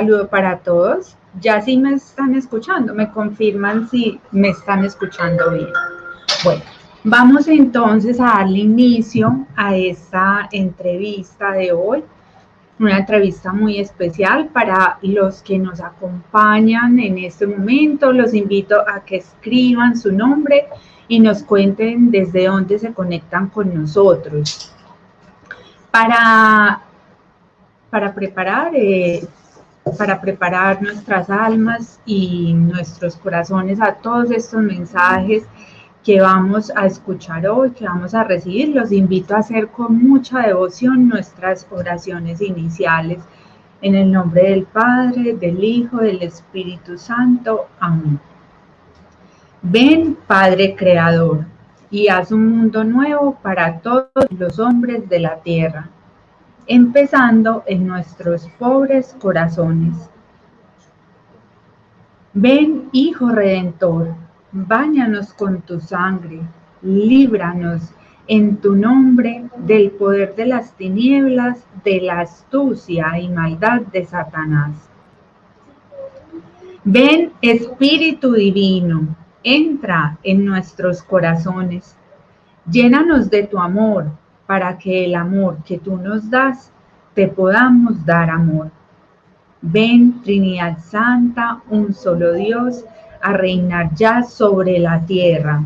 saludo para todos. Ya sí me están escuchando, me confirman si me están escuchando bien. Bueno, vamos entonces a darle inicio a esta entrevista de hoy. Una entrevista muy especial para los que nos acompañan en este momento. Los invito a que escriban su nombre y nos cuenten desde dónde se conectan con nosotros. Para para preparar, eh, para preparar nuestras almas y nuestros corazones a todos estos mensajes que vamos a escuchar hoy, que vamos a recibir. Los invito a hacer con mucha devoción nuestras oraciones iniciales. En el nombre del Padre, del Hijo, del Espíritu Santo. Amén. Ven, Padre Creador, y haz un mundo nuevo para todos los hombres de la tierra empezando en nuestros pobres corazones. Ven, Hijo Redentor, báñanos con tu sangre, líbranos en tu nombre del poder de las tinieblas, de la astucia y maldad de Satanás. Ven, Espíritu Divino, entra en nuestros corazones, llénanos de tu amor para que el amor que tú nos das, te podamos dar amor. Ven, Trinidad Santa, un solo Dios, a reinar ya sobre la tierra,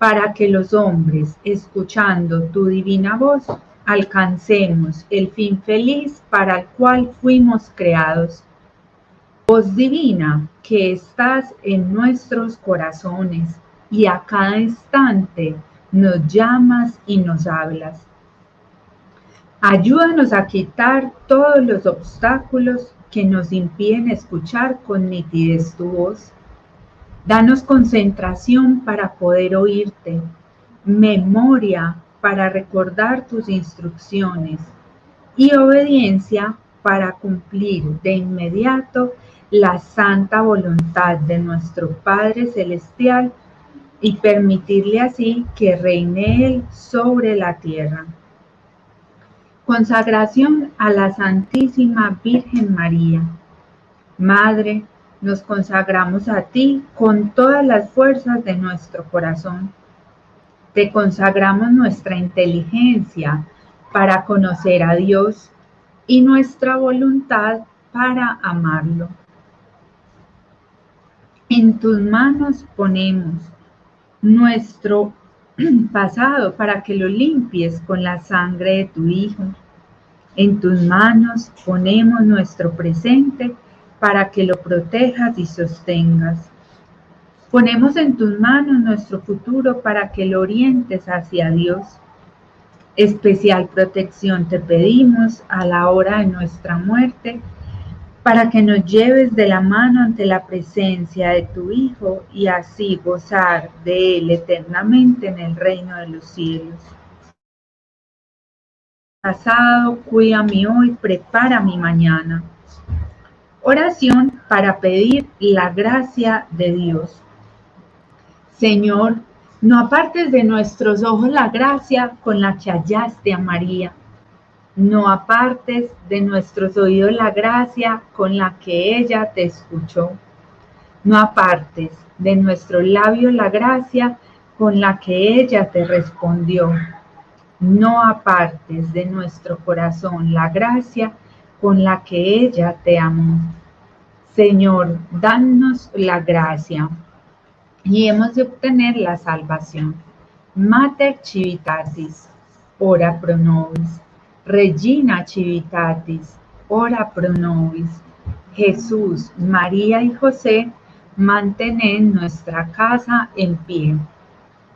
para que los hombres, escuchando tu divina voz, alcancemos el fin feliz para el cual fuimos creados. Voz divina que estás en nuestros corazones y a cada instante nos llamas y nos hablas. Ayúdanos a quitar todos los obstáculos que nos impiden escuchar con nitidez tu voz. Danos concentración para poder oírte, memoria para recordar tus instrucciones y obediencia para cumplir de inmediato la santa voluntad de nuestro Padre Celestial y permitirle así que reine Él sobre la tierra. Consagración a la Santísima Virgen María. Madre, nos consagramos a ti con todas las fuerzas de nuestro corazón. Te consagramos nuestra inteligencia para conocer a Dios y nuestra voluntad para amarlo. En tus manos ponemos nuestro pasado para que lo limpies con la sangre de tu Hijo. En tus manos ponemos nuestro presente para que lo protejas y sostengas. Ponemos en tus manos nuestro futuro para que lo orientes hacia Dios. Especial protección te pedimos a la hora de nuestra muerte para que nos lleves de la mano ante la presencia de tu Hijo y así gozar de Él eternamente en el reino de los cielos. Pasado, cuídame hoy, prepara mi mañana. Oración para pedir la gracia de Dios. Señor, no apartes de nuestros ojos la gracia con la que hallaste a María no apartes de nuestros oídos la gracia con la que ella te escuchó. No apartes de nuestro labio la gracia con la que ella te respondió. No apartes de nuestro corazón la gracia con la que ella te amó. Señor, danos la gracia y hemos de obtener la salvación. Mater Civitatis, ora pro nobis. Regina Civitatis, ora pro nobis. Jesús, María y José, mantenen nuestra casa en pie.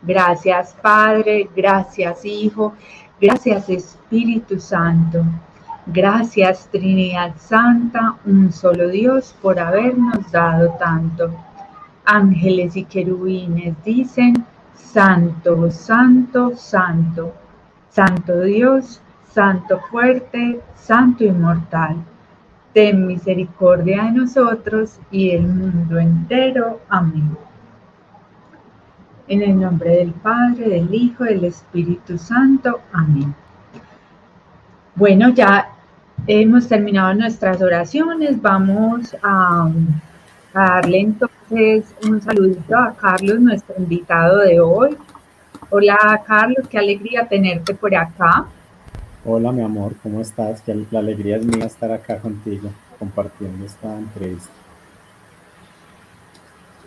Gracias Padre, gracias Hijo, gracias Espíritu Santo. Gracias Trinidad Santa, un solo Dios, por habernos dado tanto. Ángeles y querubines dicen, Santo, Santo, Santo, Santo Dios, Santo fuerte, Santo inmortal, ten misericordia de nosotros y del mundo entero. Amén. En el nombre del Padre, del Hijo, del Espíritu Santo. Amén. Bueno, ya hemos terminado nuestras oraciones. Vamos a, darle entonces un saludito a Carlos, nuestro invitado de hoy. Hola Carlos, qué alegría tenerte por acá. Hola mi amor, ¿cómo estás? la alegría es mía estar acá contigo compartiendo esta entrevista.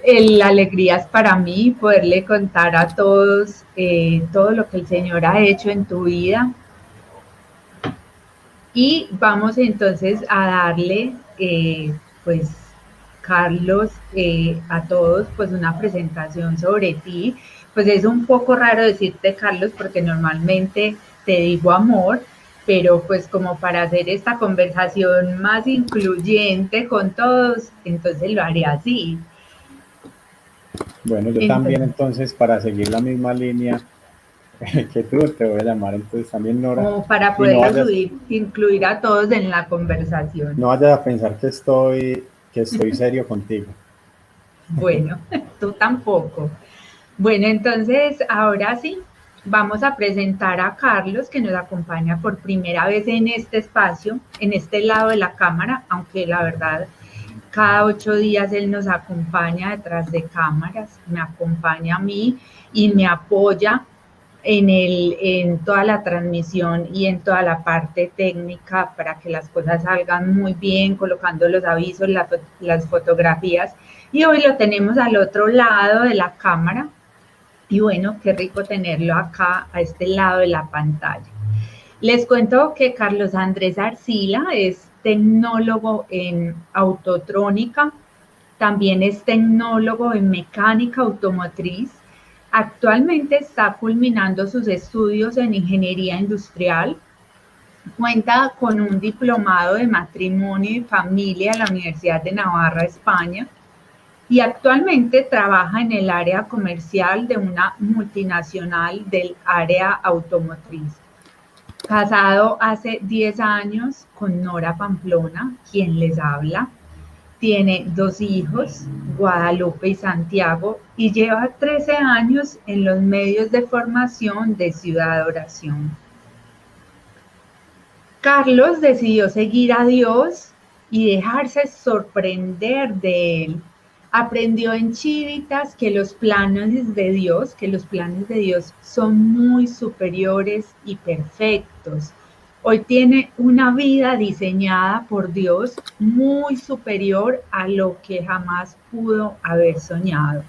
La alegría es para mí poderle contar a todos eh, todo lo que el Señor ha hecho en tu vida. Y vamos entonces a darle, eh, pues, Carlos, eh, a todos, pues, una presentación sobre ti. Pues es un poco raro decirte, Carlos, porque normalmente te digo amor, pero pues como para hacer esta conversación más incluyente con todos, entonces lo haré así. Bueno, yo también entonces para seguir la misma línea que tú te voy a llamar entonces también Nora. Como para poder incluir a todos en la conversación. No vayas a pensar que estoy, que estoy serio contigo. Bueno, tú tampoco. Bueno, entonces ahora sí, vamos a presentar a Carlos que nos acompaña por primera vez en este espacio, en este lado de la cámara, aunque la verdad cada ocho días él nos acompaña detrás de cámaras, me acompaña a mí y me apoya en, el, en toda la transmisión y en toda la parte técnica para que las cosas salgan muy bien, colocando los avisos, las fotografías. Y hoy lo tenemos al otro lado de la cámara. Y bueno, qué rico tenerlo acá, a este lado de la pantalla. Les cuento que Carlos Andrés Arcila es tecnólogo en autotrónica, también es tecnólogo en mecánica automotriz. Actualmente está culminando sus estudios en ingeniería industrial. Cuenta con un diplomado de matrimonio y familia en la Universidad de Navarra, España. Y actualmente trabaja en el área comercial de una multinacional del área automotriz casado hace 10 años con Nora Pamplona, quien les habla. Tiene dos hijos, Guadalupe y Santiago, y lleva 13 años en los medios de formación de Ciudad Oración. Carlos decidió seguir a Dios y dejarse sorprender de él aprendió en Chivitas que los planes de Dios, que los planes de Dios son muy superiores y perfectos. Hoy tiene una vida diseñada por Dios muy superior a lo que jamás pudo haber soñado.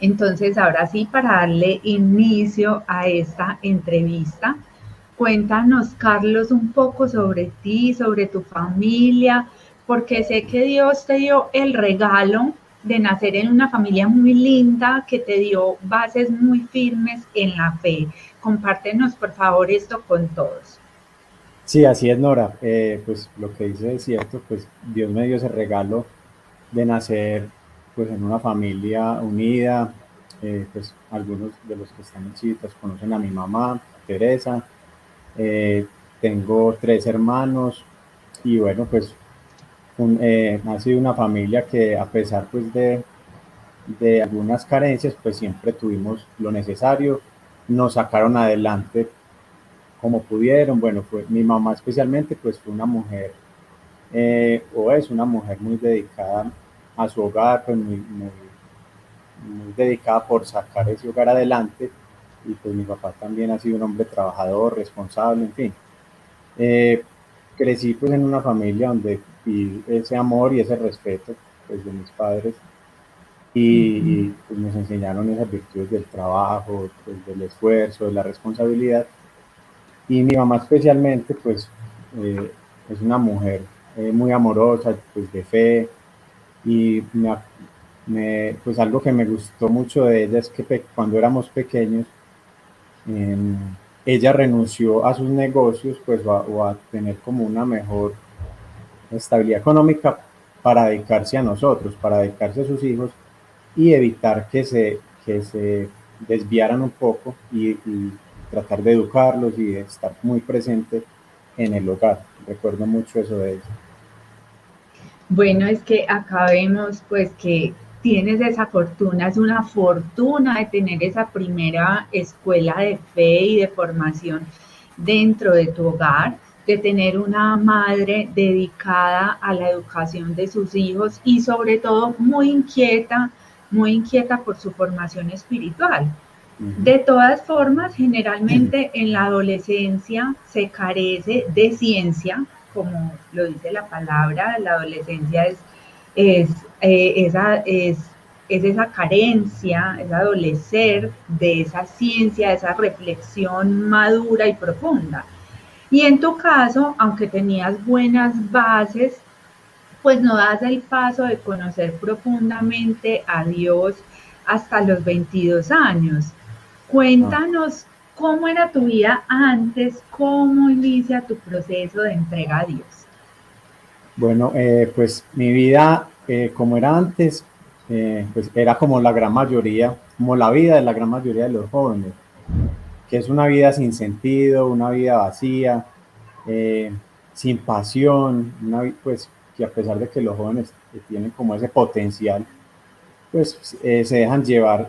Entonces, ahora sí, para darle inicio a esta entrevista, cuéntanos, Carlos, un poco sobre ti, sobre tu familia, porque sé que Dios te dio el regalo de nacer en una familia muy linda que te dio bases muy firmes en la fe. Compártenos, por favor, esto con todos. Sí, así es, Nora. Eh, pues lo que dice es cierto, pues Dios me dio ese regalo de nacer pues en una familia unida. Eh, pues algunos de los que están en Citas conocen a mi mamá, Teresa. Eh, tengo tres hermanos y bueno, pues eh, ha sido una familia que a pesar pues de, de algunas carencias, pues siempre tuvimos lo necesario, nos sacaron adelante como pudieron. Bueno, fue mi mamá especialmente, pues fue una mujer, eh, o es una mujer muy dedicada a su hogar, pues muy, muy, dedicada por sacar ese hogar adelante. Y pues mi papá también ha sido un hombre trabajador, responsable, en fin. Eh, crecí pues en una familia donde y ese amor y ese respeto pues, de mis padres y, pues, nos enseñaron esas virtudes del trabajo, pues, del esfuerzo, de la responsabilidad. Y mi mamá especialmente, pues, eh, es una mujer eh, muy amorosa, pues, de fe. Y me, pues algo que me gustó mucho de ella es que cuando éramos pequeños, em, ella renunció a sus negocios, pues, o a tener como una mejor estabilidad económica para dedicarse a nosotros, para dedicarse a sus hijos y evitar que se, que se desviaran un poco y, tratar de educarlos y de estar muy presente en el hogar. Recuerdo mucho eso de ella. Bueno, es que acá vemos pues que tienes esa fortuna, es una fortuna de tener esa primera escuela de fe y de formación dentro de tu hogar de tener una madre dedicada a la educación de sus hijos y sobre todo muy inquieta, muy inquieta por su formación espiritual. De todas formas, generalmente en la adolescencia se carece de ciencia, como lo dice la palabra, la adolescencia es, es, eh, esa, es, es esa carencia, es adolecer de esa ciencia, de esa reflexión madura y profunda. Y en tu caso, aunque tenías buenas bases, pues no das el paso de conocer profundamente a Dios hasta los 22 años. Cuéntanos cómo era tu vida antes, cómo inicia tu proceso de entrega a Dios. Bueno, eh, pues mi vida, eh, como era antes, eh, pues era como la gran mayoría, como la vida de la gran mayoría de los jóvenes, que es una vida sin sentido, una vida vacía, sin pasión, una, pues que a pesar de que los jóvenes tienen como ese potencial, pues se dejan llevar,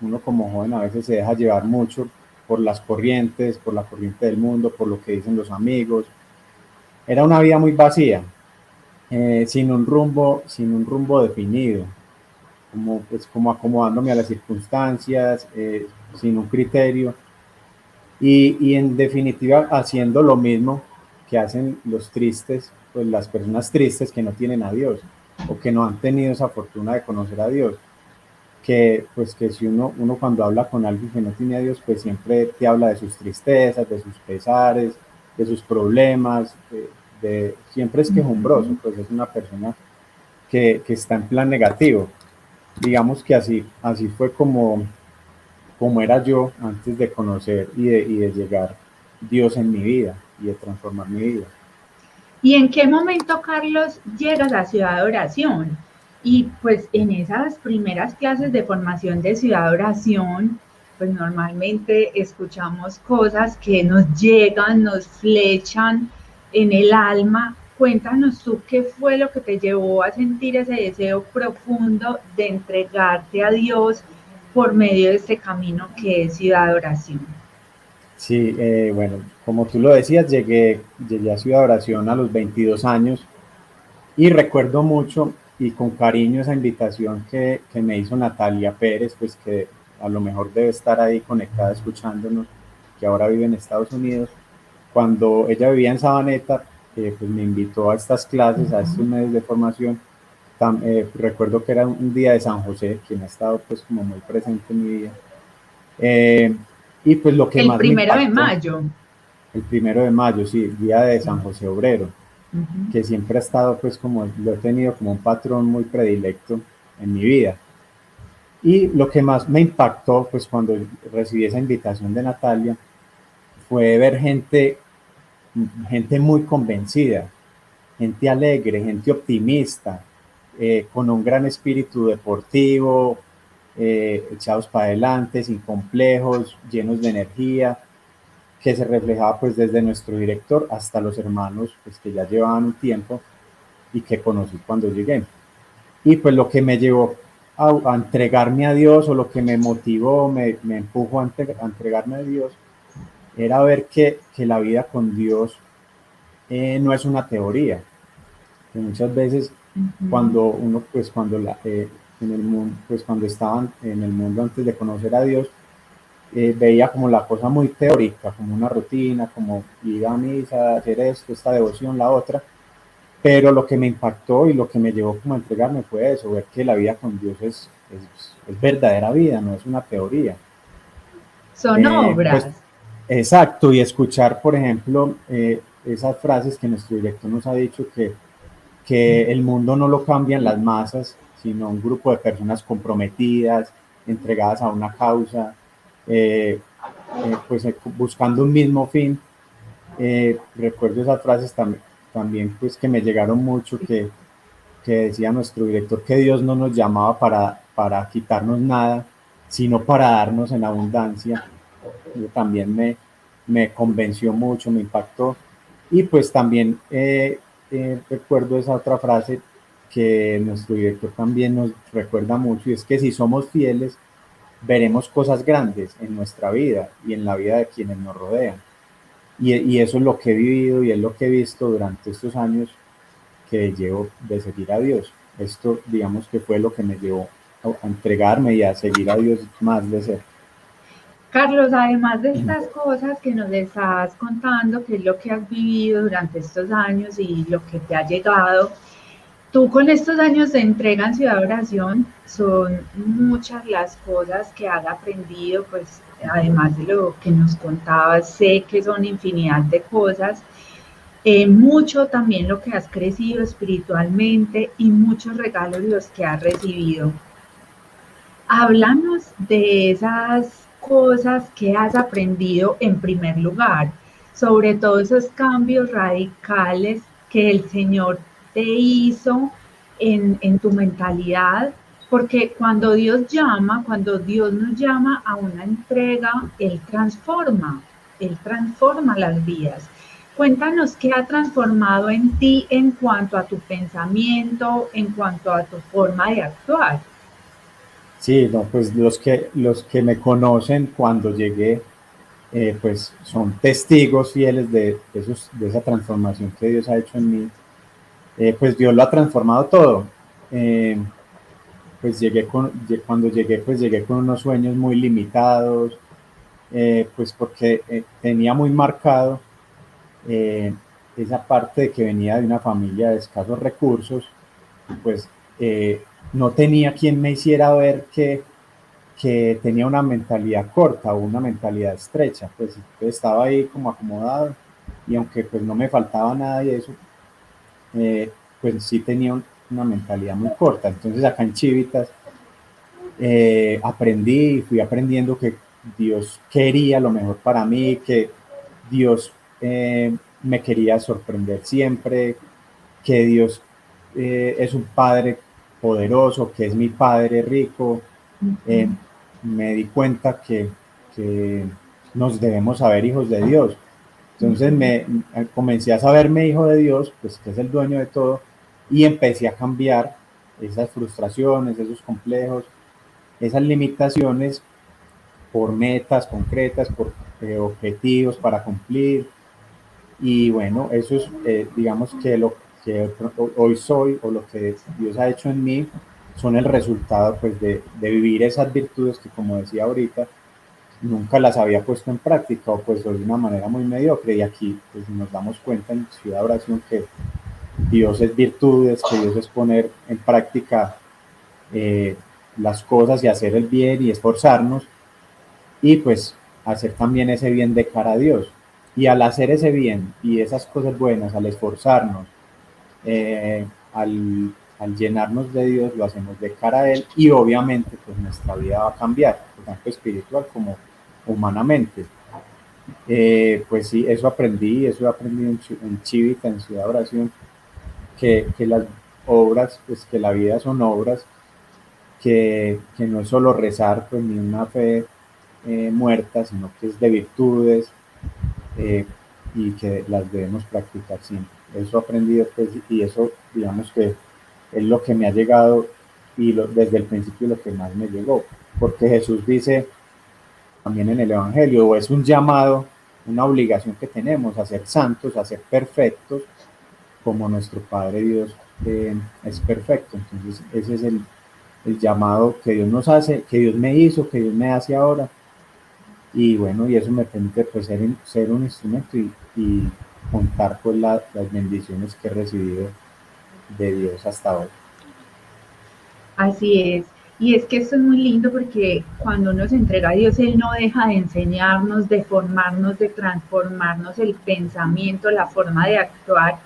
uno como joven a veces se deja llevar mucho por las corrientes, por la corriente del mundo, por lo que dicen los amigos. Era una vida muy vacía, eh, sin un rumbo, sin un rumbo definido, como, pues, como acomodándome a las circunstancias, eh, sin un criterio, y, y, en definitiva haciendo lo mismo que hacen los tristes, pues las personas tristes que no tienen a Dios o que no han tenido esa fortuna de conocer a Dios que pues que si uno, uno cuando habla con alguien que no tiene a Dios, pues siempre te habla de sus tristezas, de sus pesares, de sus problemas, de, siempre es quejumbroso, pues es una persona que, que, está en plan negativo. Digamos que así, así fue como, como era yo antes de conocer y de, y de llegar Dios en mi vida y de transformar mi vida. ¿Y en qué momento, Carlos, llegas a Ciudad de Oración? Y pues en esas primeras clases de formación de ciudad oración, pues normalmente escuchamos cosas que nos llegan, nos flechan en el alma. Cuéntanos tú qué fue lo que te llevó a sentir ese deseo profundo de entregarte a Dios por medio de este camino que es ciudad de oración. Sí, eh, bueno, como tú lo decías, llegué, llegué a Ciudad de Oración a los 22 años y recuerdo mucho y con cariño esa invitación que, que, me hizo Natalia Pérez, pues que a lo mejor debe estar ahí conectada escuchándonos, que ahora vive en Estados Unidos. Cuando ella vivía en Sabaneta, eh, pues me invitó a estas clases, a estos medios de formación. Eh, recuerdo que era un día de San José, quien ha estado pues como muy presente en mi vida. Eh, y pues lo que el más... El primero de mayo. El primero de mayo, sí, día de San José Obrero que siempre ha estado, pues, como lo he tenido como un patrón muy predilecto en mi vida. Y lo que más me impactó, pues, cuando recibí esa invitación de Natalia, fue ver gente, gente muy convencida, gente alegre, gente optimista, eh, con un gran espíritu deportivo, eh, echados para adelante, sin complejos, llenos de energía, que se reflejaba pues desde nuestro director hasta los hermanos pues que ya llevaban un tiempo y que conocí cuando llegué. Y pues lo que me llevó a, entregarme a Dios o lo que me motivó, me, me empujó a, entregarme a Dios, era ver que, que la vida con Dios eh, no es una teoría. Que muchas veces cuando uno pues cuando la, eh, en el mundo pues cuando estaban en el mundo antes de conocer a Dios eh, veía como la cosa muy teórica, como una rutina, como ir a misa, hacer esto, esta devoción, la otra, pero lo que me impactó y lo que me llevó como a entregarme fue eso, ver que la vida con Dios es, es, verdadera vida, no es una teoría. Son eh, obras. Pues, exacto, y escuchar, por ejemplo, eh, esas frases que nuestro director nos ha dicho que, que el mundo no lo cambian las masas, sino un grupo de personas comprometidas, entregadas a una causa, eh, eh, pues eh, buscando un mismo fin. recuerdo esas frases también, también pues que me llegaron mucho que, que decía nuestro director que Dios no nos llamaba para, para quitarnos nada, sino para darnos en abundancia. Yo también me, me convenció mucho, me impactó. Y pues también recuerdo esa otra frase que nuestro director también nos recuerda mucho, y es que si somos fieles, veremos cosas grandes en nuestra vida y en la vida de quienes nos rodean. Y, y, eso es lo que he vivido y es lo que he visto durante estos años que llevo de seguir a Dios. Esto, digamos que fue lo que me llevó a entregarme y a seguir a Dios más de cerca. Carlos, además de estas cosas que nos estás contando, que es lo que has vivido durante estos años y lo que te ha llegado, tú con estos años de entrega en Ciudad Oración, son muchas las cosas que has aprendido, pues además de lo que nos contabas, sé que son infinidad de cosas, eh, mucho también lo que has crecido espiritualmente y muchos regalos los que has recibido. Háblanos de esas cosas que has aprendido en primer lugar, sobre todo esos cambios radicales que el Señor te hizo en, en tu mentalidad, porque cuando Dios llama, cuando Dios nos llama a una entrega, Él transforma, Él transforma las vidas. Cuéntanos qué ha transformado en ti en cuanto a tu pensamiento, en cuanto a tu forma de actuar. Sí, no, pues los que, los que me conocen cuando llegué, eh, pues son testigos fieles de, esos, de esa transformación que Dios ha hecho en mí. Eh, pues Dios lo ha transformado todo. Eh, pues llegué con, cuando llegué, pues llegué con unos sueños muy limitados, pues porque tenía muy marcado esa parte de que venía de una familia de escasos recursos, pues no tenía quien me hiciera ver que, que tenía una mentalidad corta o una mentalidad estrecha, pues estaba ahí como acomodado y aunque pues no me faltaba nada y eso, eh, pues sí tenía una mentalidad muy corta. Entonces acá en Chivitas eh, aprendí y fui aprendiendo que Dios quería lo mejor para mí, que Dios eh, me quería sorprender siempre, que Dios es un padre poderoso, que es mi Padre rico, eh, me di cuenta que, nos debemos saber hijos de Dios. Entonces me comencé a saberme hijo de Dios, pues que es el dueño de todo, y empecé a cambiar esas frustraciones, esos complejos, esas limitaciones por metas concretas, por eh, objetivos para cumplir. Y bueno, eso es, eh, digamos que lo, que hoy soy o lo que Dios ha hecho en mí son el resultado pues de, de, vivir esas virtudes que como decía ahorita nunca las había puesto en práctica o pues de una manera muy mediocre y aquí pues nos damos cuenta en Ciudad Oración que Dios es virtudes, que Dios es poner en práctica eh, las cosas y hacer el bien y esforzarnos y pues hacer también ese bien de cara a Dios. Y al hacer ese bien y esas cosas buenas, al esforzarnos, eh, al, llenarnos de Dios lo hacemos de cara a Él y obviamente pues nuestra vida va a cambiar, tanto espiritual como humanamente. Eh, pues sí, eso aprendí, eso he aprendido en, Chivita, en Ciudad Oración, que, las obras, pues que la vida son obras, que, no es solo rezar, pues ni una fe eh, muerta, sino que es de virtudes y que las debemos practicar siempre. Eso aprendido pues, y eso digamos que es lo que me ha llegado y desde el principio lo que más me llegó, porque Jesús dice también en el Evangelio, es un llamado, una obligación que tenemos a ser santos, a ser perfectos, como nuestro Padre Dios eh, es perfecto. Entonces ese es el, el, llamado que Dios nos hace, que Dios me hizo, que Dios me hace ahora. Y bueno, y eso me permite pues, ser, ser un instrumento y, y contar con las bendiciones que he recibido de Dios hasta hoy. Así es. Y es que esto es muy lindo porque cuando uno se entrega a Dios, Él no deja de enseñarnos, de formarnos, de transformarnos el pensamiento, la forma de actuar.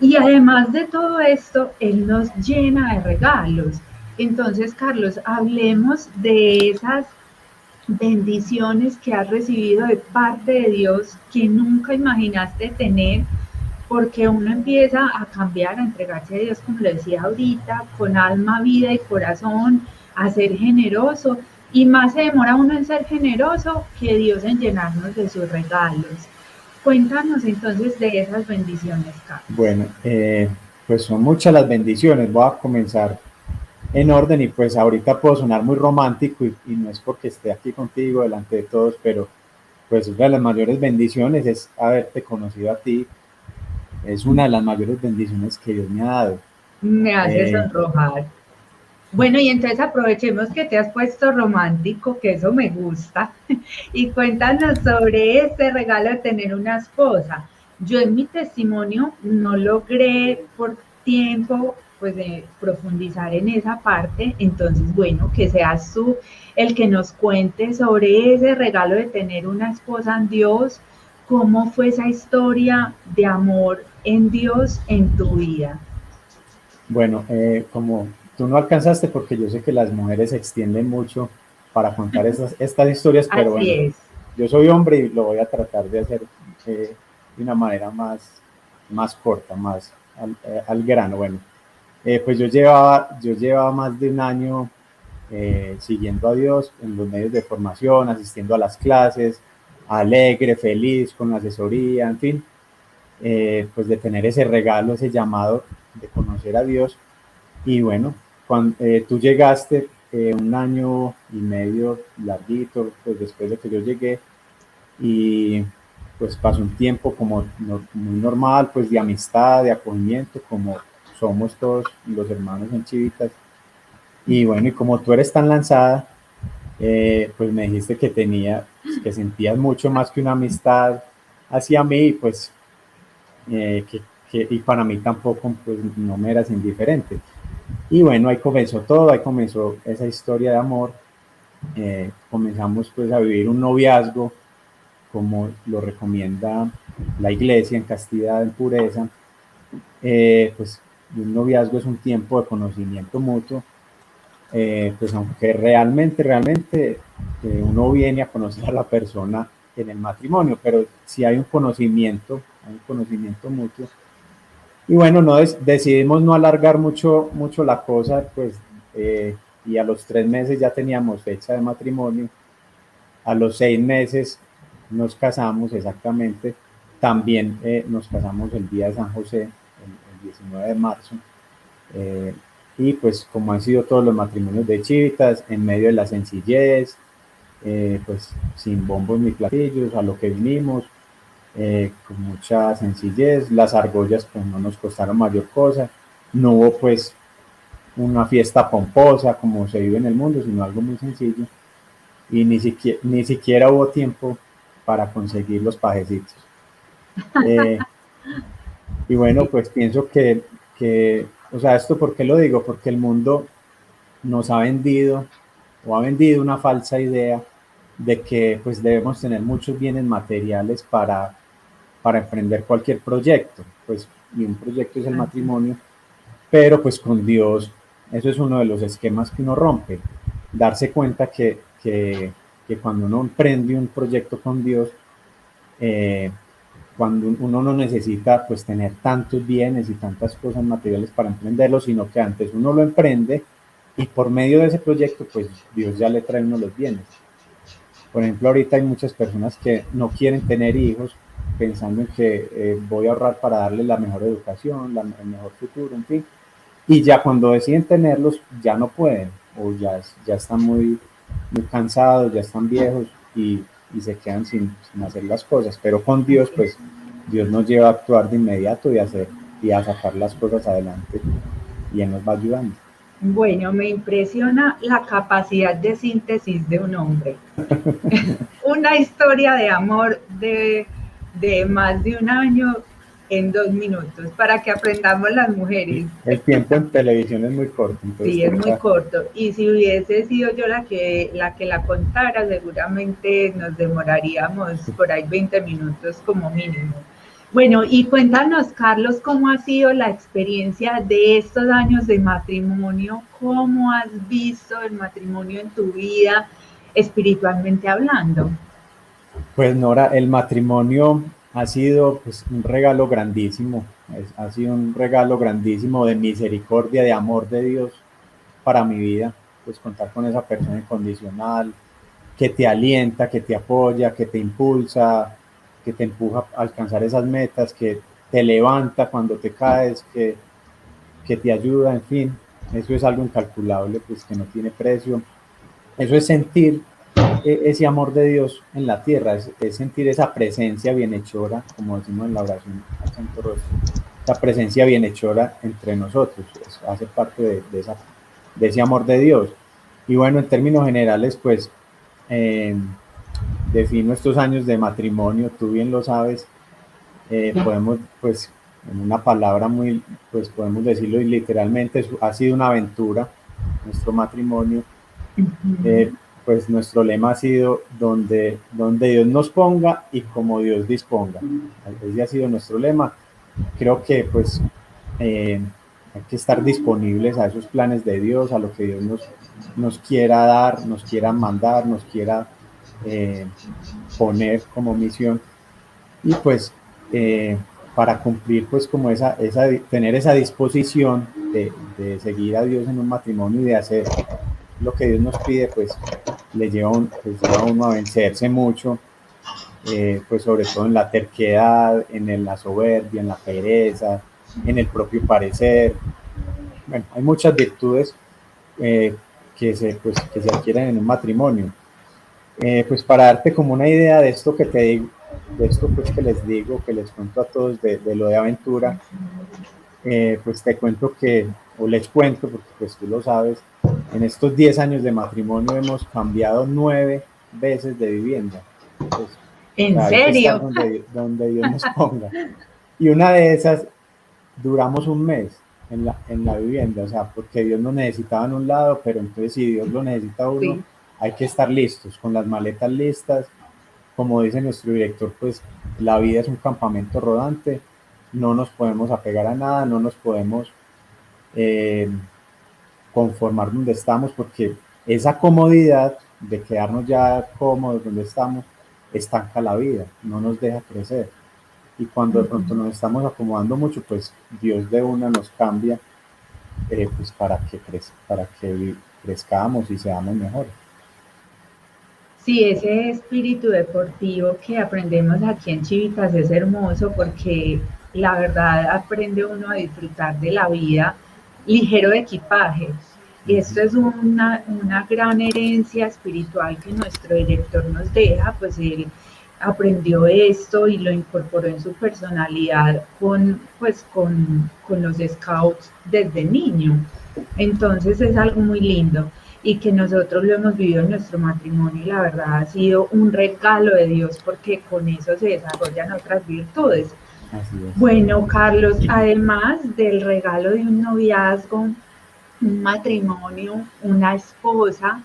Y además de todo esto, Él nos llena de regalos. Entonces, Carlos, hablemos de esas bendiciones que has recibido de parte de Dios que nunca imaginaste tener, porque uno empieza a cambiar, a entregarse a Dios, como lo decía ahorita, con alma, vida y corazón, a ser generoso, y más se demora uno en ser generoso que Dios en llenarnos de sus regalos. Cuéntanos entonces de esas bendiciones, Carlos. Bueno, eh, pues son muchas las bendiciones. Voy a comenzar en orden y pues ahorita puedo sonar muy romántico y, no es porque esté aquí contigo delante de todos, pero pues una de las mayores bendiciones es haberte conocido a ti. Es una de las mayores bendiciones que Dios me ha dado. Me hace eh, sonrojar. Bueno, y entonces aprovechemos que te has puesto romántico, que eso me gusta, y cuéntanos sobre este regalo de tener una esposa. Yo en mi testimonio no logré por tiempo pues de profundizar en esa parte, entonces bueno, que seas tú el que nos cuente sobre ese regalo de tener una esposa en Dios, cómo fue esa historia de amor en Dios en tu vida. Bueno, eh, como tú no alcanzaste, porque yo sé que las mujeres se extienden mucho para contar estas, estas historias, pero bueno, yo soy hombre y lo voy a tratar de hacer eh, de una manera más, más corta, más al, eh, grano. Bueno, pues yo llevaba, yo llevaba más de un año siguiendo a Dios en los medios de formación, asistiendo a las clases, alegre, feliz, con asesoría, en fin, pues de tener ese regalo, ese llamado de conocer a Dios. Y bueno, cuando eh, tú llegaste eh, un año y medio larguito, pues después de que yo llegué, y pues pasó un tiempo como muy normal, pues de amistad, de acogimiento, como somos todos los hermanos en Chivitas. Y bueno, y como tú eres tan lanzada, eh, pues me dijiste que tenía, que sentías mucho más que una amistad hacia mí, pues que y para mí tampoco pues, no me eras indiferente. Y bueno, ahí comenzó todo, ahí comenzó esa historia de amor. Eh, comenzamos pues a vivir un noviazgo como lo recomienda la iglesia en castidad, en pureza. Eh, pues un noviazgo es un tiempo de conocimiento mutuo, eh, pues aunque realmente, realmente uno viene a conocer a la persona en el matrimonio, pero si hay un conocimiento, hay un conocimiento mutuo, y bueno, no decidimos no alargar mucho, mucho la cosa, pues, eh, y a los tres meses ya teníamos fecha de matrimonio. A los seis meses nos casamos exactamente. También eh, nos casamos el día de San José, 19 de marzo. Eh, y pues como han sido todos los matrimonios de Chivitas, en medio de la sencillez, pues sin bombos ni platillos, a lo que vinimos, eh, con mucha sencillez. Las argollas pues no nos costaron mayor cosa. No hubo pues una fiesta pomposa como se vive en el mundo, sino algo muy sencillo. Y ni siquiera, ni siquiera hubo tiempo para conseguir los pajecitos. Eh, y bueno, pues pienso que, que, o sea, esto por qué lo digo, porque el mundo nos ha vendido o ha vendido una falsa idea de que pues debemos tener muchos bienes materiales para para emprender cualquier proyecto, pues, y un proyecto es el matrimonio, pero pues con Dios, eso es uno de los esquemas que uno rompe, darse cuenta que, que, que cuando uno emprende un proyecto con Dios, eh, cuando uno no necesita pues tener tantos bienes y tantas cosas materiales para emprenderlo, sino que antes uno lo emprende y por medio de ese proyecto pues Dios ya le trae uno los bienes. Por ejemplo, ahorita hay muchas personas que no quieren tener hijos pensando en que eh, voy a ahorrar para darle la mejor educación, el mejor futuro, en fin. Y ya cuando deciden tenerlos, ya no pueden, o ya, ya están muy, muy cansados, ya están viejos y, y se quedan sin, sin, hacer las cosas. Pero con Dios, pues Dios nos lleva a actuar de inmediato y a, hacer, y a sacar las cosas adelante y Él nos va ayudando. Bueno, me impresiona la capacidad de síntesis de un hombre. Una historia de amor de de más de un año en dos minutos para que aprendamos las mujeres. El tiempo en televisión es muy corto. Sí, es muy corto. Y si hubiese sido yo la que, la que la contara, seguramente nos demoraríamos por ahí 20 minutos como mínimo. Bueno, y cuéntanos, Carlos, cómo ha sido la experiencia de estos años de matrimonio, cómo has visto el matrimonio en tu vida, espiritualmente hablando. Pues Nora, el matrimonio ha sido pues, un regalo grandísimo, ha sido un regalo grandísimo de misericordia, de amor de Dios para mi vida, pues contar con esa persona incondicional, que te alienta, que te apoya, que te impulsa, que te empuja a alcanzar esas metas, que te levanta cuando te caes, que, que te ayuda, en fin, eso es algo incalculable, pues que no tiene precio. Eso es sentir ese amor de Dios en la tierra, es, sentir esa presencia bienhechora, como decimos en la oración al Santo Rostro, esa presencia bienhechora entre nosotros, hace parte de, esa, de ese amor de Dios. Y bueno, en términos generales, pues eh, defino estos años de matrimonio, tú bien lo sabes, eh, podemos, pues, en una palabra muy, pues podemos decirlo literalmente, ha sido una aventura nuestro matrimonio. Eh, pues nuestro lema ha sido donde, donde Dios nos ponga y como Dios disponga. Ese ha sido nuestro lema. Creo que pues eh, hay que estar disponibles a esos planes de Dios, a lo que Dios nos, nos quiera dar, nos quiera mandar, nos quiera eh, poner como misión. Y pues eh, para cumplir pues como esa, esa, tener esa disposición de, de seguir a Dios en un matrimonio y de hacer lo que Dios nos pide, pues le lleva, pues, a uno a vencerse mucho, eh, pues sobre todo en la terquedad, en la soberbia, en la pereza, en el propio parecer. Bueno, hay muchas virtudes eh, que, se, pues, que se adquieren en un matrimonio. Eh, pues para darte como una idea de esto que te digo, de esto pues que les digo, que les cuento a todos de, de lo de aventura, pues te cuento que, o les cuento, porque pues tú lo sabes, en estos 10 años de matrimonio hemos cambiado nueve veces de vivienda. Pues, ¿En serio? Donde, Dios nos ponga. Y una de esas duramos un mes en la, en la vivienda, o sea, porque Dios nos necesitaba en un lado, pero entonces si Dios lo necesita uno, hay que estar listos, con las maletas listas. Como dice nuestro director, pues la vida es un campamento rodante, no nos podemos apegar a nada, no nos podemos... Eh, conformar donde estamos, porque esa comodidad de quedarnos ya cómodos donde estamos estanca la vida, no nos deja crecer. Y cuando de pronto nos estamos acomodando mucho, pues Dios de una nos cambia eh, pues para que, para que crezcamos y seamos mejores. Sí, ese espíritu deportivo que aprendemos aquí en Chivitas es hermoso porque la verdad aprende uno a disfrutar de la vida ligero de equipaje. Y esto es una, una gran herencia espiritual que nuestro director nos deja, pues él aprendió esto y lo incorporó en su personalidad con, pues, con, con, los scouts desde niño. Entonces es algo muy lindo y que nosotros lo hemos vivido en nuestro matrimonio y la verdad ha sido un regalo de Dios porque con eso se desarrollan otras virtudes. Bueno, Carlos, además del regalo de un noviazgo, un matrimonio, una esposa,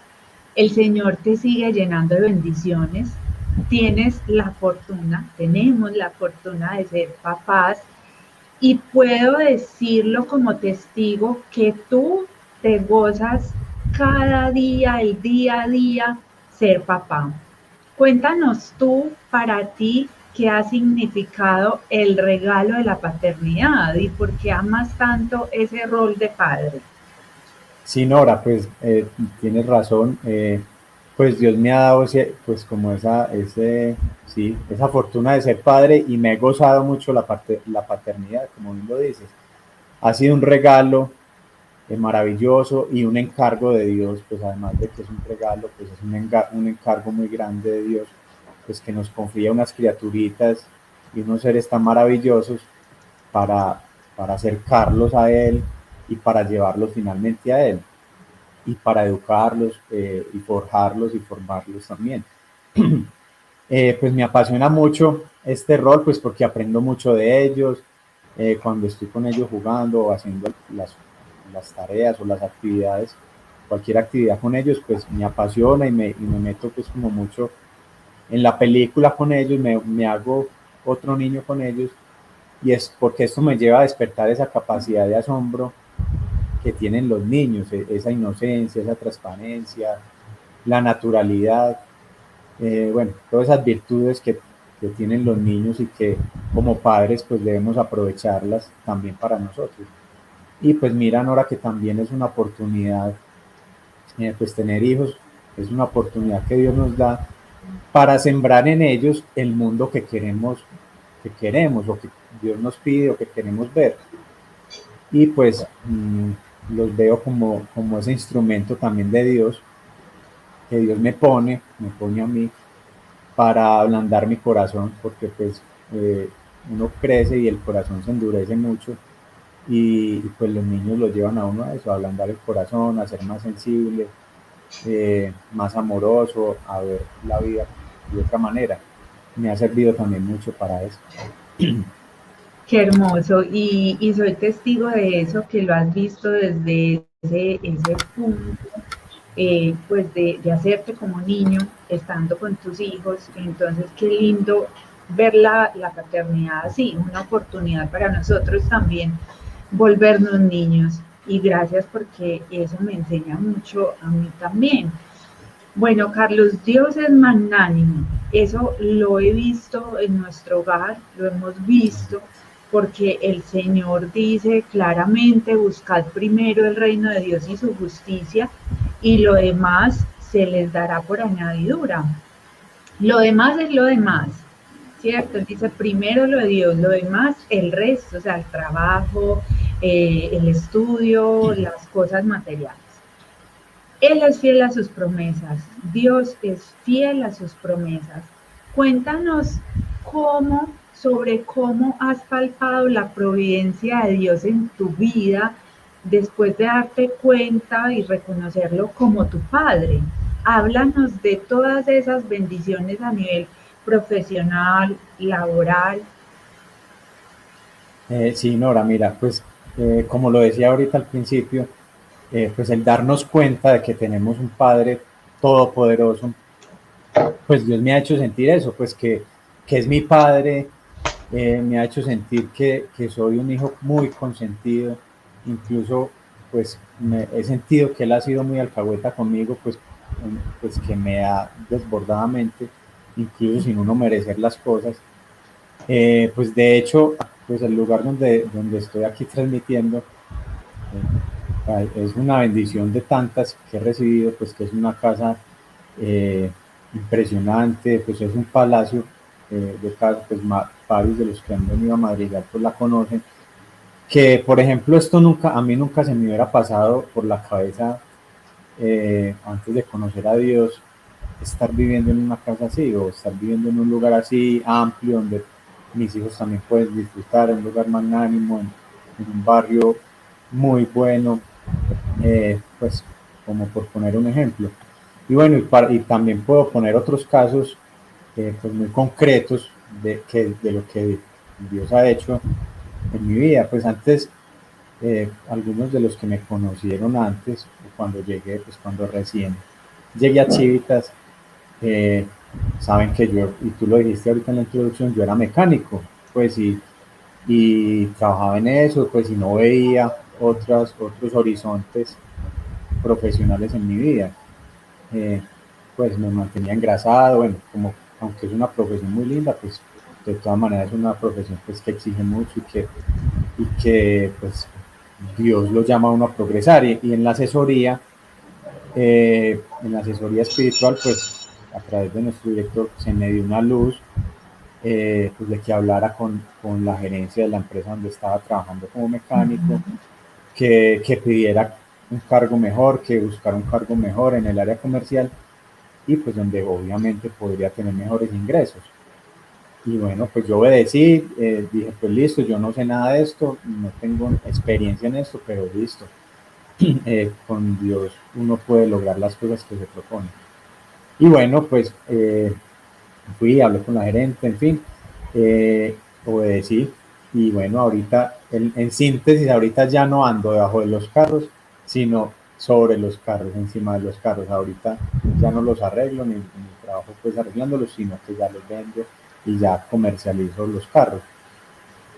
el Señor te sigue llenando de bendiciones. Tienes la fortuna, tenemos la fortuna de ser papás y puedo decirlo como testigo que tú te gozas cada día, el día a día, ser papá. Cuéntanos tú para ti qué ha significado el regalo de la paternidad y por qué amas tanto ese rol de padre. Sí, Nora, pues eh, tienes razón. Eh, pues Dios me ha dado pues como esa, ese, sí, esa fortuna de ser padre y me he gozado mucho la, parte, la paternidad, como bien lo dices. Ha sido un regalo eh, maravilloso y un encargo de Dios, pues además de que es un regalo, pues es un, un encargo muy grande de Dios pues que nos confía unas criaturitas y unos seres tan maravillosos para, para acercarlos a Él y para llevarlos finalmente a Él y para educarlos eh, y forjarlos y formarlos también. Eh, pues me apasiona mucho este rol, pues porque aprendo mucho de ellos, eh, cuando estoy con ellos jugando o haciendo las, las, tareas o las actividades, cualquier actividad con ellos, pues me apasiona y me, y me meto pues como mucho en la película con ellos, me, me hago otro niño con ellos y es porque esto me lleva a despertar esa capacidad de asombro que tienen los niños, e, esa inocencia, esa transparencia, la naturalidad, eh, bueno, todas esas virtudes que, que, tienen los niños y que como padres pues debemos aprovecharlas también para nosotros. Y pues miran ahora que también es una oportunidad, eh, pues tener hijos es una oportunidad que Dios nos da para sembrar en ellos el mundo que queremos, que queremos o que Dios nos pide o que queremos ver. Y pues mm, los veo como, como ese instrumento también de Dios que Dios me pone, me pone a mí para ablandar mi corazón, porque pues eh, uno crece y el corazón se endurece mucho y, pues los niños lo llevan a uno a eso, a ablandar el corazón, a ser más sensible, eh, más amoroso, a ver la vida de otra manera. Me ha servido también mucho para eso. Qué hermoso, y, soy testigo de eso, que lo has visto desde ese, ese punto, eh, pues de, de, hacerte como niño, estando con tus hijos. Entonces, qué lindo ver la, la paternidad así, una oportunidad para nosotros también volvernos niños. Y gracias porque eso me enseña mucho a mí también. Bueno, Carlos, Dios es magnánimo. Eso lo he visto en nuestro hogar, lo hemos visto porque el Señor dice claramente, buscad primero el reino de Dios y su justicia, y lo demás se les dará por añadidura. Lo demás es lo demás, ¿cierto? dice primero lo de Dios, lo demás el resto, o sea, el trabajo, eh, el estudio, las cosas materiales. Él es fiel a sus promesas, Dios es fiel a sus promesas. Cuéntanos cómo sobre cómo has palpado la providencia de Dios en tu vida después de darte cuenta y reconocerlo como tu Padre. Háblanos de todas esas bendiciones a nivel profesional, laboral. Eh, sí, Nora, mira, pues eh, como lo decía ahorita al principio, eh, pues el darnos cuenta de que tenemos un Padre todopoderoso, pues Dios me ha hecho sentir eso, pues que, que es mi Padre, eh, me ha hecho sentir que, que, soy un hijo muy consentido, incluso pues me, he sentido que él ha sido muy alcahueta conmigo, pues, pues que me da desbordadamente, incluso sin uno merecer las cosas. Eh, pues de hecho, pues el lugar donde, donde estoy aquí transmitiendo eh, es una bendición de tantas que he recibido, pues que es una casa impresionante, pues es un palacio de casa, pues varios de los que han venido a Madrid pues la conocen, que por ejemplo esto nunca, a mí nunca se me hubiera pasado por la cabeza eh, antes de conocer a Dios, estar viviendo en una casa así o estar viviendo en un lugar así amplio donde mis hijos también pueden disfrutar, en un lugar magnánimo, en, en un barrio muy bueno, eh, pues como por poner un ejemplo. Y bueno, y, y también puedo poner otros casos eh, pues muy concretos de, que, de lo que Dios ha hecho en mi vida. Pues antes, eh, algunos de los que me conocieron antes, cuando llegué, pues cuando recién llegué a Chivitas, eh, saben que yo, y tú lo dijiste ahorita en la introducción, yo era mecánico, pues y, y trabajaba en eso, pues y no veía otras, otros horizontes profesionales en mi vida. Eh, pues me mantenía engrasado, bueno, como aunque es una profesión muy linda, pues de todas maneras es una profesión pues, que exige mucho y que, y que pues, Dios lo llama a uno a progresar. Y, en la asesoría, eh, en la asesoría espiritual, pues a través de nuestro director se me dio una luz eh, pues, de que hablara con, con, la gerencia de la empresa donde estaba trabajando como mecánico, que, que pidiera un cargo mejor, que buscara un cargo mejor en el área comercial y pues donde obviamente podría tener mejores ingresos. Y bueno, pues yo obedecí, eh, dije, pues listo, yo no sé nada de esto, no tengo experiencia en esto, pero listo. Eh, con Dios uno puede lograr las cosas que se propone. Y bueno, pues eh, fui, hablé con la gerente, en fin, obedecí. Y bueno, ahorita, en, en síntesis, ahorita ya no ando debajo de los carros, sino sobre los carros, encima de los carros. Ahorita ya no los arreglo ni, trabajo pues arreglándolos, sino que ya los vendo y ya comercializo los carros.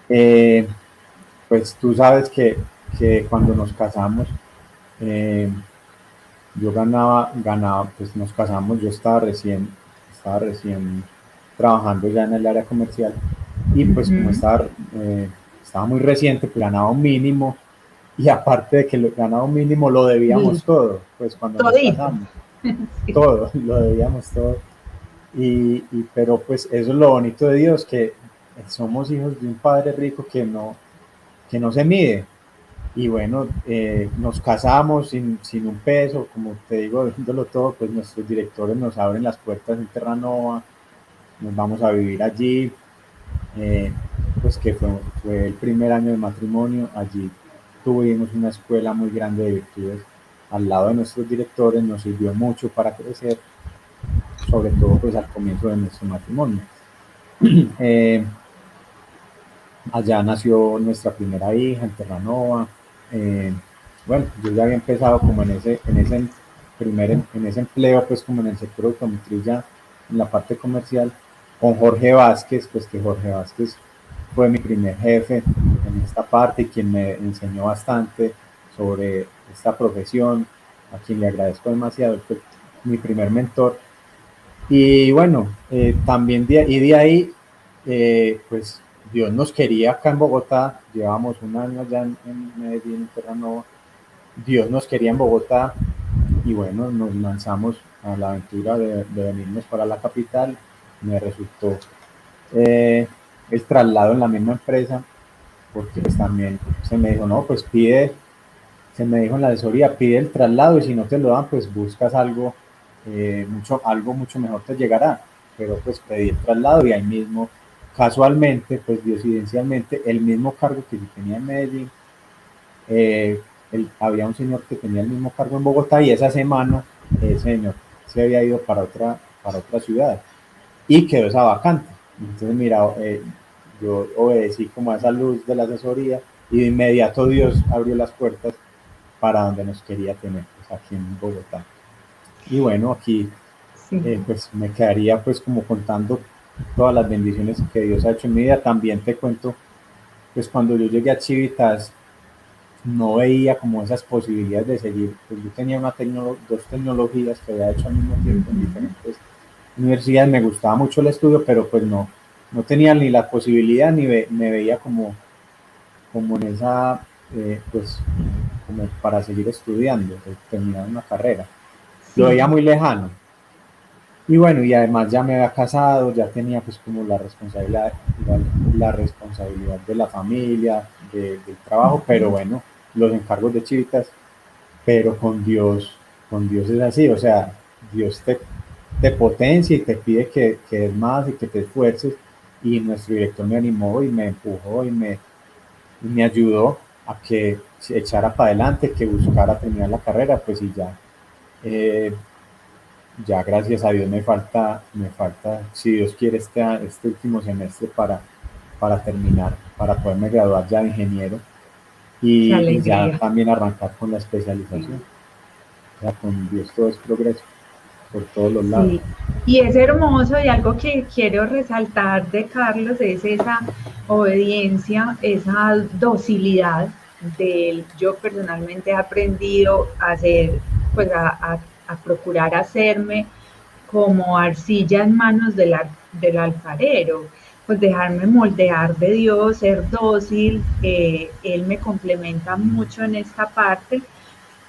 Eh, pues tú sabes que, que, cuando nos casamos, eh, yo ganaba, ganaba, pues nos casamos, yo estaba recién, estaba recién trabajando ya en el área comercial y pues como estaba, eh, estaba muy reciente, pues ganaba un mínimo y aparte de que lo ganaba un mínimo, lo debíamos todo, pues cuando nos casamos. Todo, lo debíamos todo. Y, pero pues eso es lo bonito de Dios, que somos hijos de un padre rico que no, que no se mide, y bueno, eh, nos casamos sin, sin, un peso, como te digo, viéndolo todo, pues nuestros directores nos abren las puertas en Terranova, nos vamos a vivir allí, eh, pues que fue, fue, el primer año de matrimonio, allí tuvimos una escuela muy grande de virtudes al lado de nuestros directores, nos sirvió mucho para crecer, sobre todo pues al comienzo de nuestro matrimonio. Eh, allá nació nuestra primera hija en Terranova, eh, bueno, yo ya había empezado como en ese, en ese primer, en ese empleo, pues como en el sector automotriz ya en la parte comercial, con Jorge Vázquez, pues que Jorge Vázquez fue mi primer jefe en esta parte quien me enseñó bastante sobre esta profesión, a quien le agradezco demasiado, fue mi primer mentor. Y bueno, eh, también de, y de ahí, eh, pues Dios nos quería acá en Bogotá, llevamos un año allá en, Medellín, en Terranova, Dios nos quería en Bogotá y bueno, nos lanzamos a la aventura de, venirnos para la capital, me resultó eh, el traslado en la misma empresa, porque pues también se me dijo, no, pues pide, se me dijo en la asesoría, pide el traslado y si no te lo dan, pues buscas algo, eh, mucho, algo mucho mejor te llegará, pero pues pedí el traslado y ahí mismo casualmente, pues diosidencialmente, el mismo cargo que yo tenía en Medellín, eh, había un señor que tenía el mismo cargo en Bogotá y esa semana ese señor se había ido para otra, para otra ciudad y quedó esa vacante. Entonces, mira, eh, yo obedecí como a esa luz de la asesoría y de inmediato Dios abrió las puertas para donde nos quería tener, pues aquí en Bogotá. Y bueno, aquí eh, pues me quedaría pues como contando todas las bendiciones que Dios ha hecho en mi vida. También te cuento, pues cuando yo llegué a Chivitas, no veía como esas posibilidades de seguir. Pues yo tenía una dos tecnologías que había hecho al mismo tiempo en diferentes universidades. Me gustaba mucho el estudio, pero pues no, no tenía ni la posibilidad ni me veía como, como en esa, eh, pues, como para seguir estudiando, terminar una carrera. Lo veía muy lejano. Y bueno, y además ya me había casado, ya tenía pues como la responsabilidad, la, responsabilidad de la familia, del trabajo, pero bueno, los encargos de chivitas, pero con Dios, con Dios es así, o sea, Dios te, te potencia y te pide que, que des más y que te esfuerces, y nuestro director me animó y me empujó y me, me ayudó a que echara para adelante, que buscara terminar la carrera, pues y ya. Eh, ya gracias a Dios me falta, me falta, si Dios quiere, este, este último semestre para, para terminar, para poderme graduar ya de ingeniero y, ya también arrancar con la especialización. Ya con Dios todo es progreso por todos los lados. Y es hermoso y algo que quiero resaltar de Carlos es esa obediencia, esa docilidad de él. Yo personalmente he aprendido a hacer, pues a a procurar hacerme como arcilla en manos del, del alfarero, pues dejarme moldear de Dios, ser dócil, eh, Él me complementa mucho en esta parte.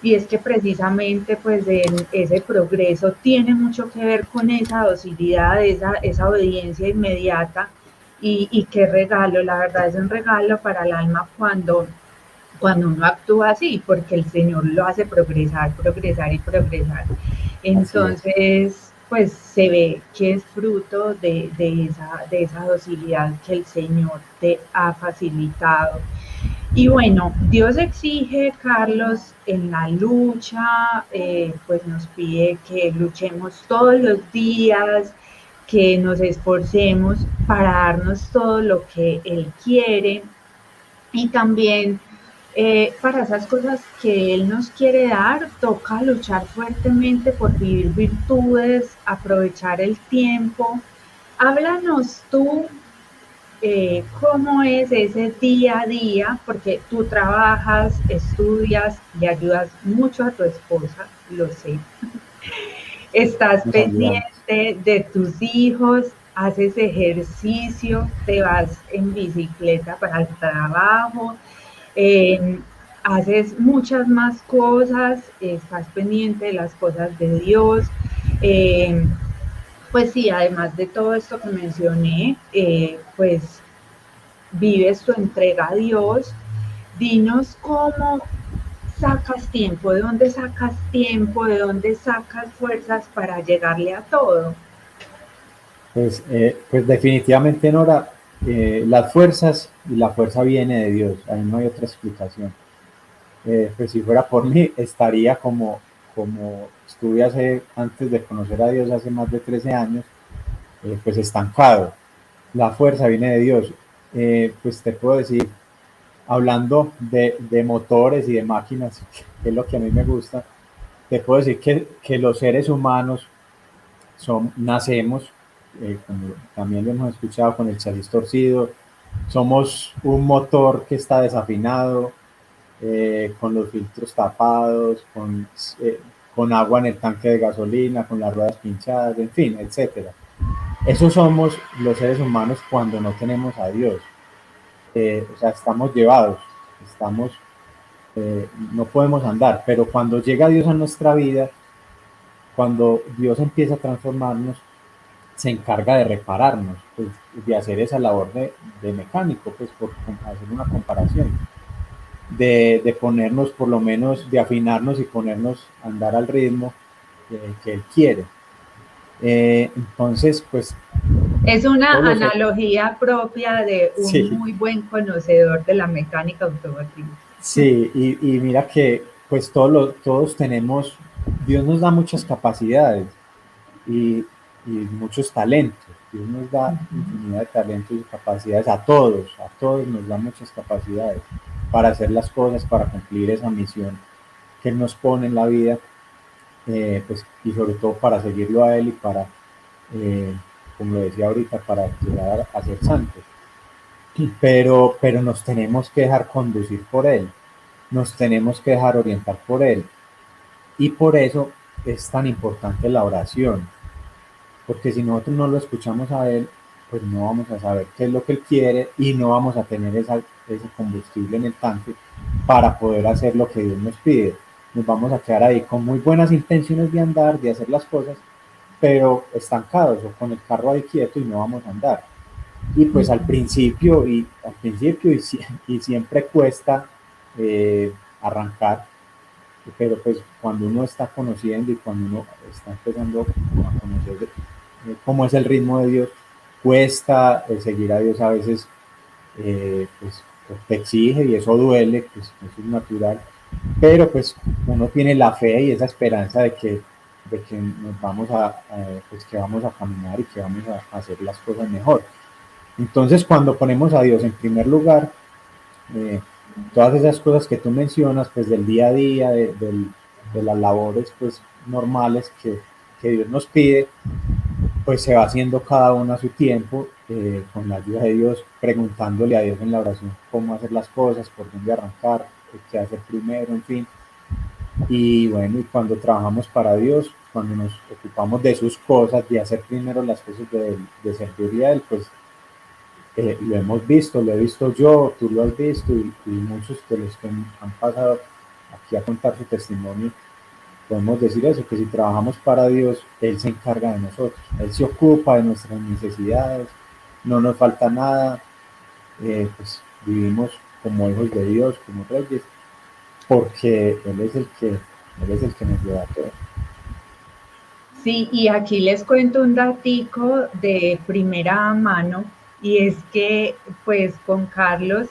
Y es que precisamente pues ese progreso tiene mucho que ver con esa docilidad, esa, esa obediencia inmediata. Y, y qué regalo, la verdad es un regalo para el alma cuando cuando uno actúa así, porque el Señor lo hace progresar, progresar y progresar. Entonces, pues se ve que es fruto de, esa, de esa docilidad que el Señor te ha facilitado. Y bueno, Dios exige, Carlos, en la lucha, eh, pues nos pide que luchemos todos los días, que nos esforcemos para darnos todo lo que Él quiere y también eh, para esas cosas que Él nos quiere dar, toca luchar fuertemente por vivir virtudes, aprovechar el tiempo. Háblanos tú eh, cómo es ese día a día, porque tú trabajas, estudias, le ayudas mucho a tu esposa, lo sé. Estás pendiente de tus hijos, haces ejercicio, te vas en bicicleta para el trabajo, eh, haces muchas más cosas, estás pendiente de las cosas de Dios. Eh, pues sí, además de todo esto que mencioné, eh, pues vives tu entrega a Dios, dinos cómo sacas tiempo, de dónde sacas tiempo, de dónde sacas fuerzas para llegarle a todo. Pues, pues definitivamente, Nora, eh, las fuerzas y la fuerza viene de Dios, ahí no hay otra explicación. Eh, pues si fuera por mí, estaría como, como estuve hace, antes de conocer a Dios hace más de 13 años, pues estancado. La fuerza viene de Dios. pues te puedo decir, hablando de, de, motores y de máquinas, que es lo que a mí me gusta, te puedo decir que, que los seres humanos son, nacemos eh, como también lo hemos escuchado con el chasis torcido, somos un motor que está desafinado, eh, con los filtros tapados, con, eh, con agua en el tanque de gasolina, con las ruedas pinchadas, en fin, etcétera. Eso somos los seres humanos cuando no tenemos a Dios. o sea, estamos llevados, estamos, no podemos andar, pero cuando llega Dios a nuestra vida, cuando Dios empieza a transformarnos, se encarga de repararnos, pues, de hacer esa labor de, mecánico, pues por hacer una comparación, de, ponernos por lo menos, de afinarnos y ponernos a andar al ritmo que Él quiere. Eh, entonces, pues... Es una analogía propia de un muy buen conocedor de la mecánica automotriz. Sí, y, mira que pues todos, todos tenemos, Dios nos da muchas capacidades y, y muchos talentos. Dios nos da infinidad de talentos y capacidades a todos, a todos nos da muchas capacidades para hacer las cosas, para cumplir esa misión que nos pone en la vida, eh, pues, y sobre todo para seguirlo a Él y para, eh, como lo decía ahorita, para llegar a ser santos. Pero, pero nos tenemos que dejar conducir por Él, nos tenemos que dejar orientar por Él. Y por eso es tan importante la oración porque si nosotros no lo escuchamos a Él, pues no vamos a saber qué es lo que Él quiere y no vamos a tener esa, ese combustible en el tanque para poder hacer lo que Dios nos pide. Nos vamos a quedar ahí con muy buenas intenciones de andar, de hacer las cosas, pero estancados o con el carro ahí quieto y no vamos a andar. Y pues al principio, y al principio y, y siempre cuesta eh, arrancar, pero pues cuando uno está conociendo y cuando uno está empezando a conocer cómo es el ritmo de Dios, cuesta eh, seguir a Dios a veces, eh, pues, pues, te exige y eso duele, pues eso es natural, pero pues uno tiene la fe y esa esperanza de que, de que nos vamos a, pues que vamos a caminar y que vamos a, hacer las cosas mejor. Entonces cuando ponemos a Dios en primer lugar, todas esas cosas que tú mencionas, pues del día a día, de, de las labores pues normales que, que Dios nos pide, pues se va haciendo cada uno a su tiempo, eh, con la ayuda de Dios, preguntándole a Dios en la oración cómo hacer las cosas, por dónde arrancar, qué hacer primero, en fin. Y bueno, y cuando trabajamos para Dios, cuando nos ocupamos de sus cosas, de hacer primero las cosas de, de servir a Él, pues eh, lo hemos visto, lo he visto yo, tú lo has visto y, y muchos de los que han pasado aquí a contar su testimonio, podemos decir eso, que si trabajamos para Dios, Él se encarga de nosotros, Él se ocupa de nuestras necesidades, no nos falta nada, eh, pues vivimos como hijos de Dios, como reyes, porque Él es el que, Él es el que nos lleva todo. Sí, y aquí les cuento un datico de primera mano, y es que pues con Carlos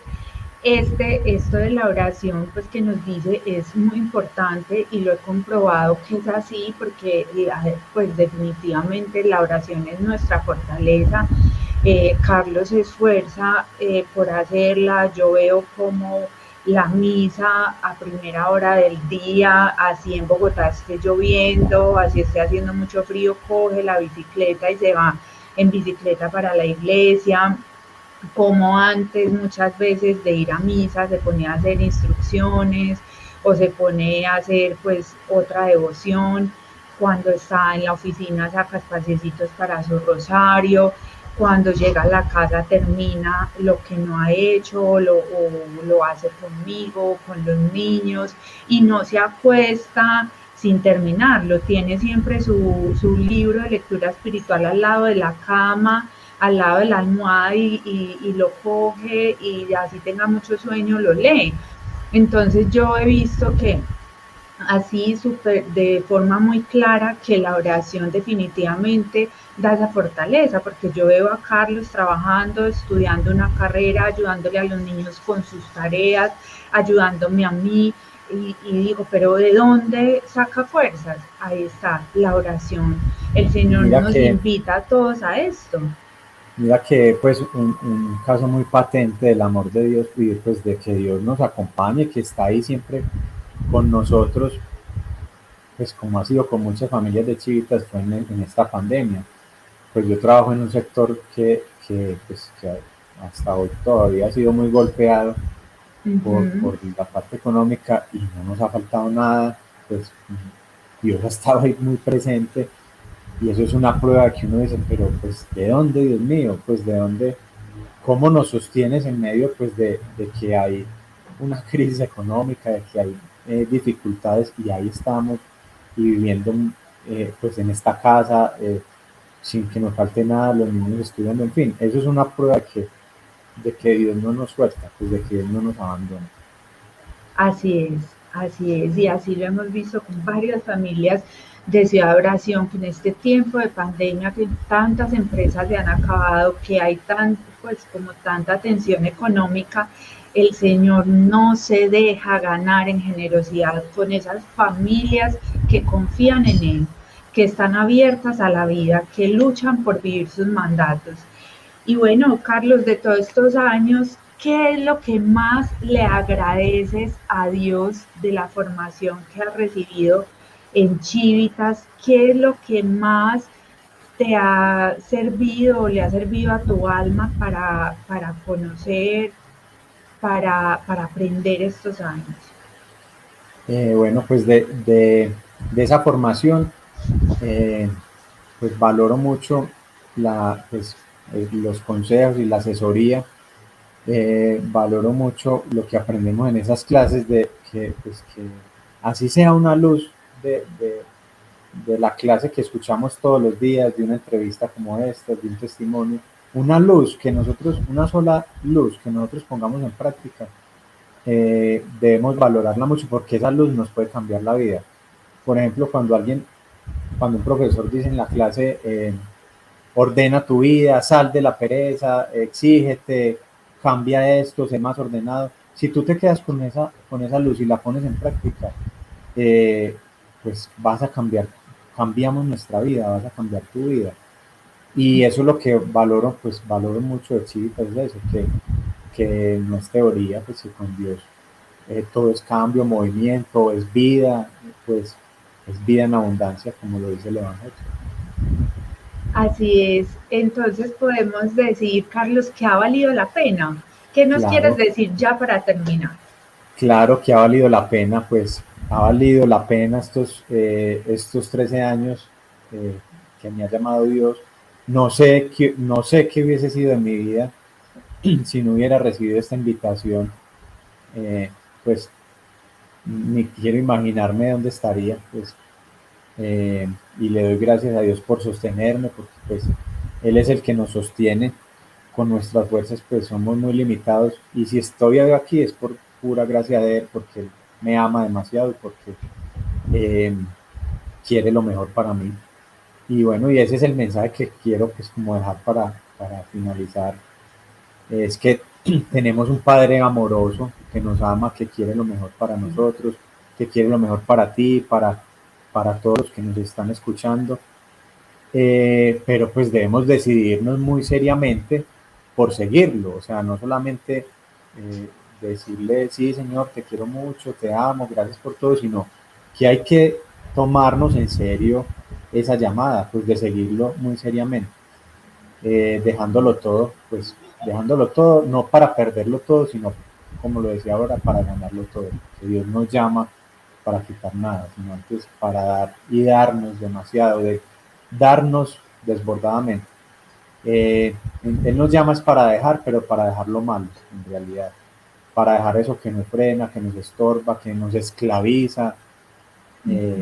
este, esto de la oración, pues que nos dice es muy importante y lo he comprobado que es así porque pues definitivamente la oración es nuestra fortaleza. Eh, Carlos se esfuerza eh, por hacerla, yo veo como la misa a primera hora del día, así en Bogotá esté lloviendo, así esté haciendo mucho frío, coge la bicicleta y se va en bicicleta para la iglesia, como antes muchas veces de ir a misa se ponía a hacer instrucciones o se pone a hacer pues otra devoción, cuando está en la oficina saca espaciecitos para su rosario, cuando llega a la casa termina lo que no ha hecho o lo hace conmigo, con los niños y no se acuesta sin terminarlo, tiene siempre su, su libro de lectura espiritual al lado de la cama, al lado de la almohada y, lo coge y así tenga mucho sueño, lo lee. Entonces yo he visto que así super, de forma muy clara que la oración definitivamente da esa fortaleza, porque yo veo a Carlos trabajando, estudiando una carrera, ayudándole a los niños con sus tareas, ayudándome a mí, y, digo, pero ¿de dónde saca fuerzas? Ahí está, la oración. El Señor nos invita a todos a esto. Mira que pues un, un, caso muy patente del amor de Dios y pues de que Dios nos acompañe, que está ahí siempre con nosotros, pues como ha sido con muchas familias de chivitas fue en, esta pandemia. Pues yo trabajo en un sector que, que, pues, que hasta hoy todavía ha sido muy golpeado por, por, la parte económica y no nos ha faltado nada, pues Dios ha estado ahí muy presente y eso es una prueba que uno dice, pero pues ¿de dónde, Dios mío? Pues de dónde, cómo nos sostienes en medio pues de, de que hay una crisis económica, de que hay eh, dificultades y ahí estamos y viviendo eh, pues en esta casa eh, sin que nos falte nada, los niños estudiando, en fin, eso es una prueba que, de que Dios no nos suelta, pues de que Dios no nos abandona. Así es, así es, y así lo hemos visto con varias familias de Ciudad que en este tiempo de pandemia, que tantas empresas se han acabado, que hay tan, pues como tanta tensión económica, el Señor no se deja ganar en generosidad con esas familias que confían en Él, que están abiertas a la vida, que luchan por vivir sus mandatos. Y bueno, Carlos, de todos estos años, ¿qué es lo que más le agradeces a Dios de la formación que has recibido en Chivitas? ¿Qué es lo que más te ha servido o le ha servido a tu alma para, para conocer, para, aprender estos años? Eh, bueno, pues de, esa formación, eh, pues valoro mucho la, pues, eh, los consejos y la asesoría. valoro mucho lo que aprendemos en esas clases de que, pues, que así sea una luz de, de la clase que escuchamos todos los días, de una entrevista como esta, de un testimonio, una luz que nosotros, una sola luz que nosotros pongamos en práctica, eh, debemos valorarla mucho porque esa luz nos puede cambiar la vida. Por ejemplo, cuando alguien, cuando un profesor dice en la clase, eh, ordena tu vida, sal de la pereza, exígete, cambia esto, sé más ordenado. Si tú te quedas con esa, con esa luz y la pones en práctica, eh, pues vas a cambiar, cambiamos nuestra vida, vas a cambiar tu vida. Y eso es lo que valoro, pues valoro mucho de Chivitas, es eso, que, que no es teoría, pues que con Dios eh, todo es cambio, movimiento, es vida, pues es vida en abundancia, como lo dice el Evangelio. Así es, entonces podemos decir, Carlos, que ha valido la pena. ¿Qué nos quieres decir ya para terminar? Claro que ha valido la pena, pues ha valido la pena estos, eh, estos 13 años eh, que me ha llamado Dios no sé, qué, no sé qué hubiese sido en mi vida si no hubiera recibido esta invitación. Eh, pues ni quiero imaginarme dónde estaría. Pues, eh, y le doy gracias a Dios por sostenerme, porque pues Él es el que nos sostiene. Con nuestras fuerzas pues somos muy limitados. Y si estoy aquí es por pura gracia de Él, porque Él me ama demasiado y porque eh, quiere lo mejor para mí. Y bueno, y ese es el mensaje que quiero pues como dejar para, para finalizar. Es que tenemos un Padre amoroso que nos ama, que quiere lo mejor para nosotros, que quiere lo mejor para ti, para, para todos los que nos están escuchando. Eh, pero pues debemos decidirnos muy seriamente por seguirlo, o sea, no solamente eh, decirle, sí, Señor, te quiero mucho, te amo, gracias por todo, sino que hay que tomarnos en serio esa llamada, pues de seguirlo muy seriamente, eh, dejándolo todo, pues dejándolo todo, no para perderlo todo, sino, como lo decía ahora, para ganarlo todo. Que Dios nos llama para quitar nada, sino antes para dar y darnos demasiado, de darnos desbordadamente. Eh, él nos llama es para dejar, pero para dejarlo malo, en realidad. Para dejar eso que nos frena, que nos estorba, que nos esclaviza, eh,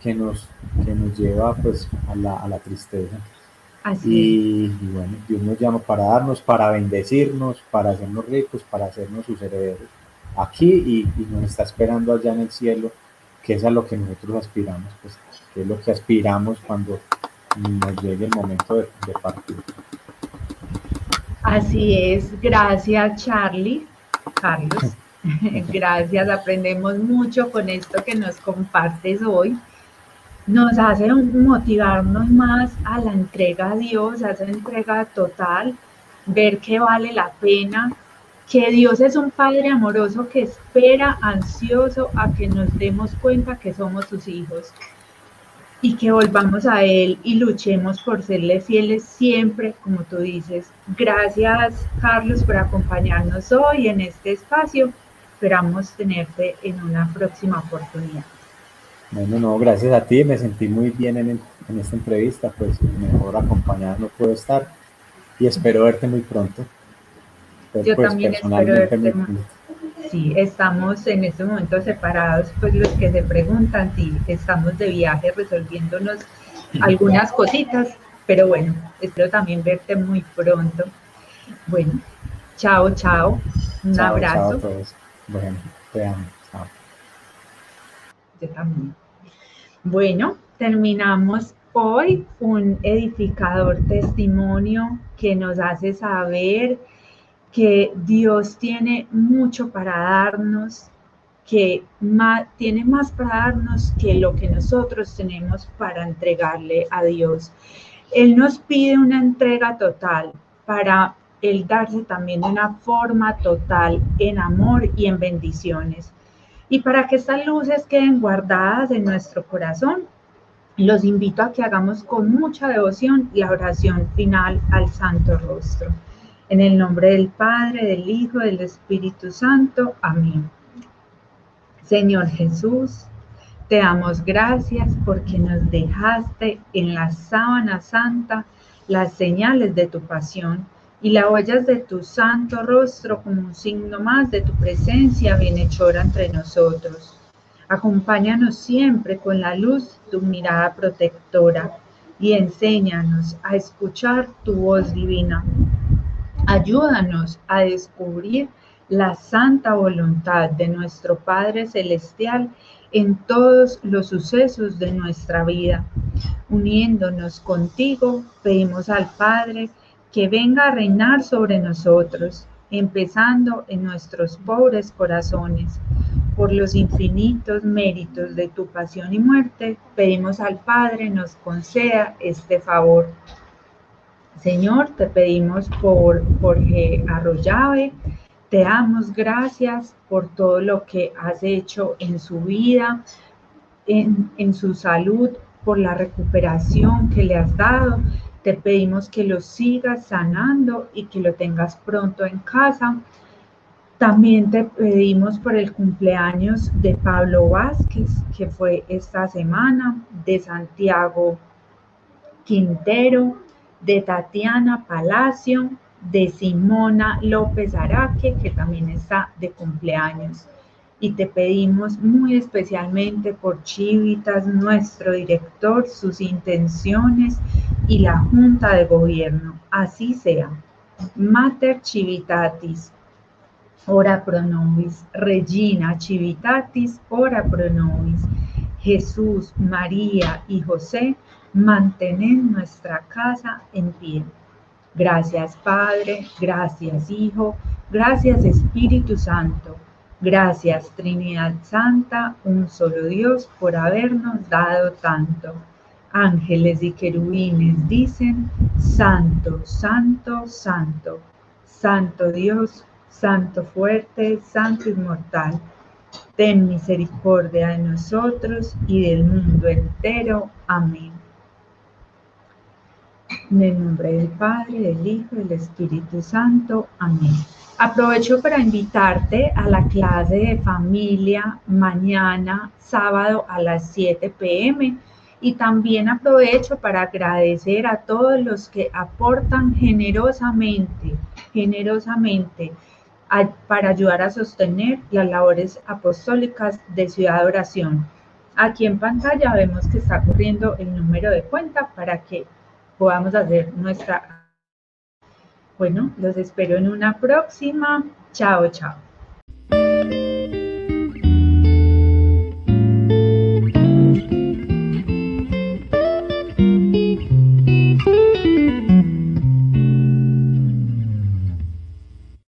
que nos, que nos lleva pues a la, a la tristeza. Así y, y, bueno, Dios nos llama para darnos, para bendecirnos, para hacernos ricos, para hacernos sus herederos. aquí y, nos está esperando allá en el cielo, que es a lo que nosotros aspiramos, pues, que es lo que aspiramos cuando nos llegue el momento de, de partir. Así es, gracias Charlie, Carlos. Gracias, aprendemos mucho con esto que nos compartes hoy. Nos hace motivarnos más a la entrega a Dios, a esa entrega total, ver que vale la pena, que Dios es un Padre amoroso que espera ansioso a que nos demos cuenta que somos sus hijos y que volvamos a Él y luchemos por serle fieles siempre, como tú dices. Gracias, Carlos, por acompañarnos hoy en este espacio esperamos tenerte en una próxima oportunidad. Bueno, no, gracias a ti, me sentí muy bien en, esta entrevista, pues mejor acompañado no puedo estar y espero verte muy pronto. Yo pues, también espero verte Sí, estamos en este momento separados, pues los que se preguntan si estamos de viaje resolviéndonos algunas cositas, pero bueno, espero también verte muy pronto. Bueno, chao, chao, un abrazo. Bueno, te amo. Yo también. Bueno, terminamos hoy un edificador testimonio que nos hace saber que Dios tiene mucho para darnos, que tiene más para darnos que lo que nosotros tenemos para entregarle a Dios. Él nos pide una entrega total para el darse también de una forma total en amor y en bendiciones. Y para que estas luces queden guardadas en nuestro corazón, los invito a que hagamos con mucha devoción la oración final al Santo Rostro. En el nombre del Padre, del Hijo, del Espíritu Santo. Amén. Señor Jesús, te damos gracias porque nos dejaste en la sábana santa las señales de tu pasión y la huellas de tu santo rostro como un signo más de tu presencia bienhechora entre nosotros. Acompáñanos siempre con la luz de tu mirada protectora y enséñanos a escuchar tu voz divina. Ayúdanos a descubrir la santa voluntad de nuestro Padre Celestial en todos los sucesos de nuestra vida. Uniéndonos contigo, pedimos al Padre que venga a reinar sobre nosotros, empezando en nuestros pobres corazones. Por los infinitos méritos de tu pasión y muerte, pedimos al Padre nos conceda este favor. Señor, te pedimos por Jorge Arroyave, te damos gracias por todo lo que has hecho en su vida, en, en su salud, por la recuperación que le has dado. Te pedimos que lo sigas sanando y que lo tengas pronto en casa. También te pedimos por el cumpleaños de Pablo Vázquez, que fue esta semana, de Santiago Quintero, de Tatiana Palacio, de Simona López Araque, que también está de cumpleaños y te pedimos muy especialmente por Chivitas, nuestro director, sus intenciones y la Junta de Gobierno. Así sea. Mater Chivitatis, ora pro nobis. Regina Chivitatis, ora pro nobis. Jesús, María y José, mantened nuestra casa en pie. Gracias Padre, gracias Hijo, gracias Espíritu Santo Gracias Trinidad Santa, un solo Dios, por habernos dado tanto. Ángeles y querubines dicen, Santo, Santo, Santo, Santo Dios, Santo fuerte, Santo inmortal. Ten misericordia de nosotros y del mundo entero. Amén. En el nombre del Padre, del Hijo del Espíritu Santo. Amén. Aprovecho para invitarte a la clase de familia mañana, sábado a las 7 pm. Y también aprovecho para agradecer a todos los que aportan generosamente, generosamente para ayudar a sostener las labores apostólicas de Ciudad de Oración. Aquí en pantalla vemos que está corriendo el número de cuenta para que podamos hacer nuestra bueno, los espero en una próxima. Chao, chao.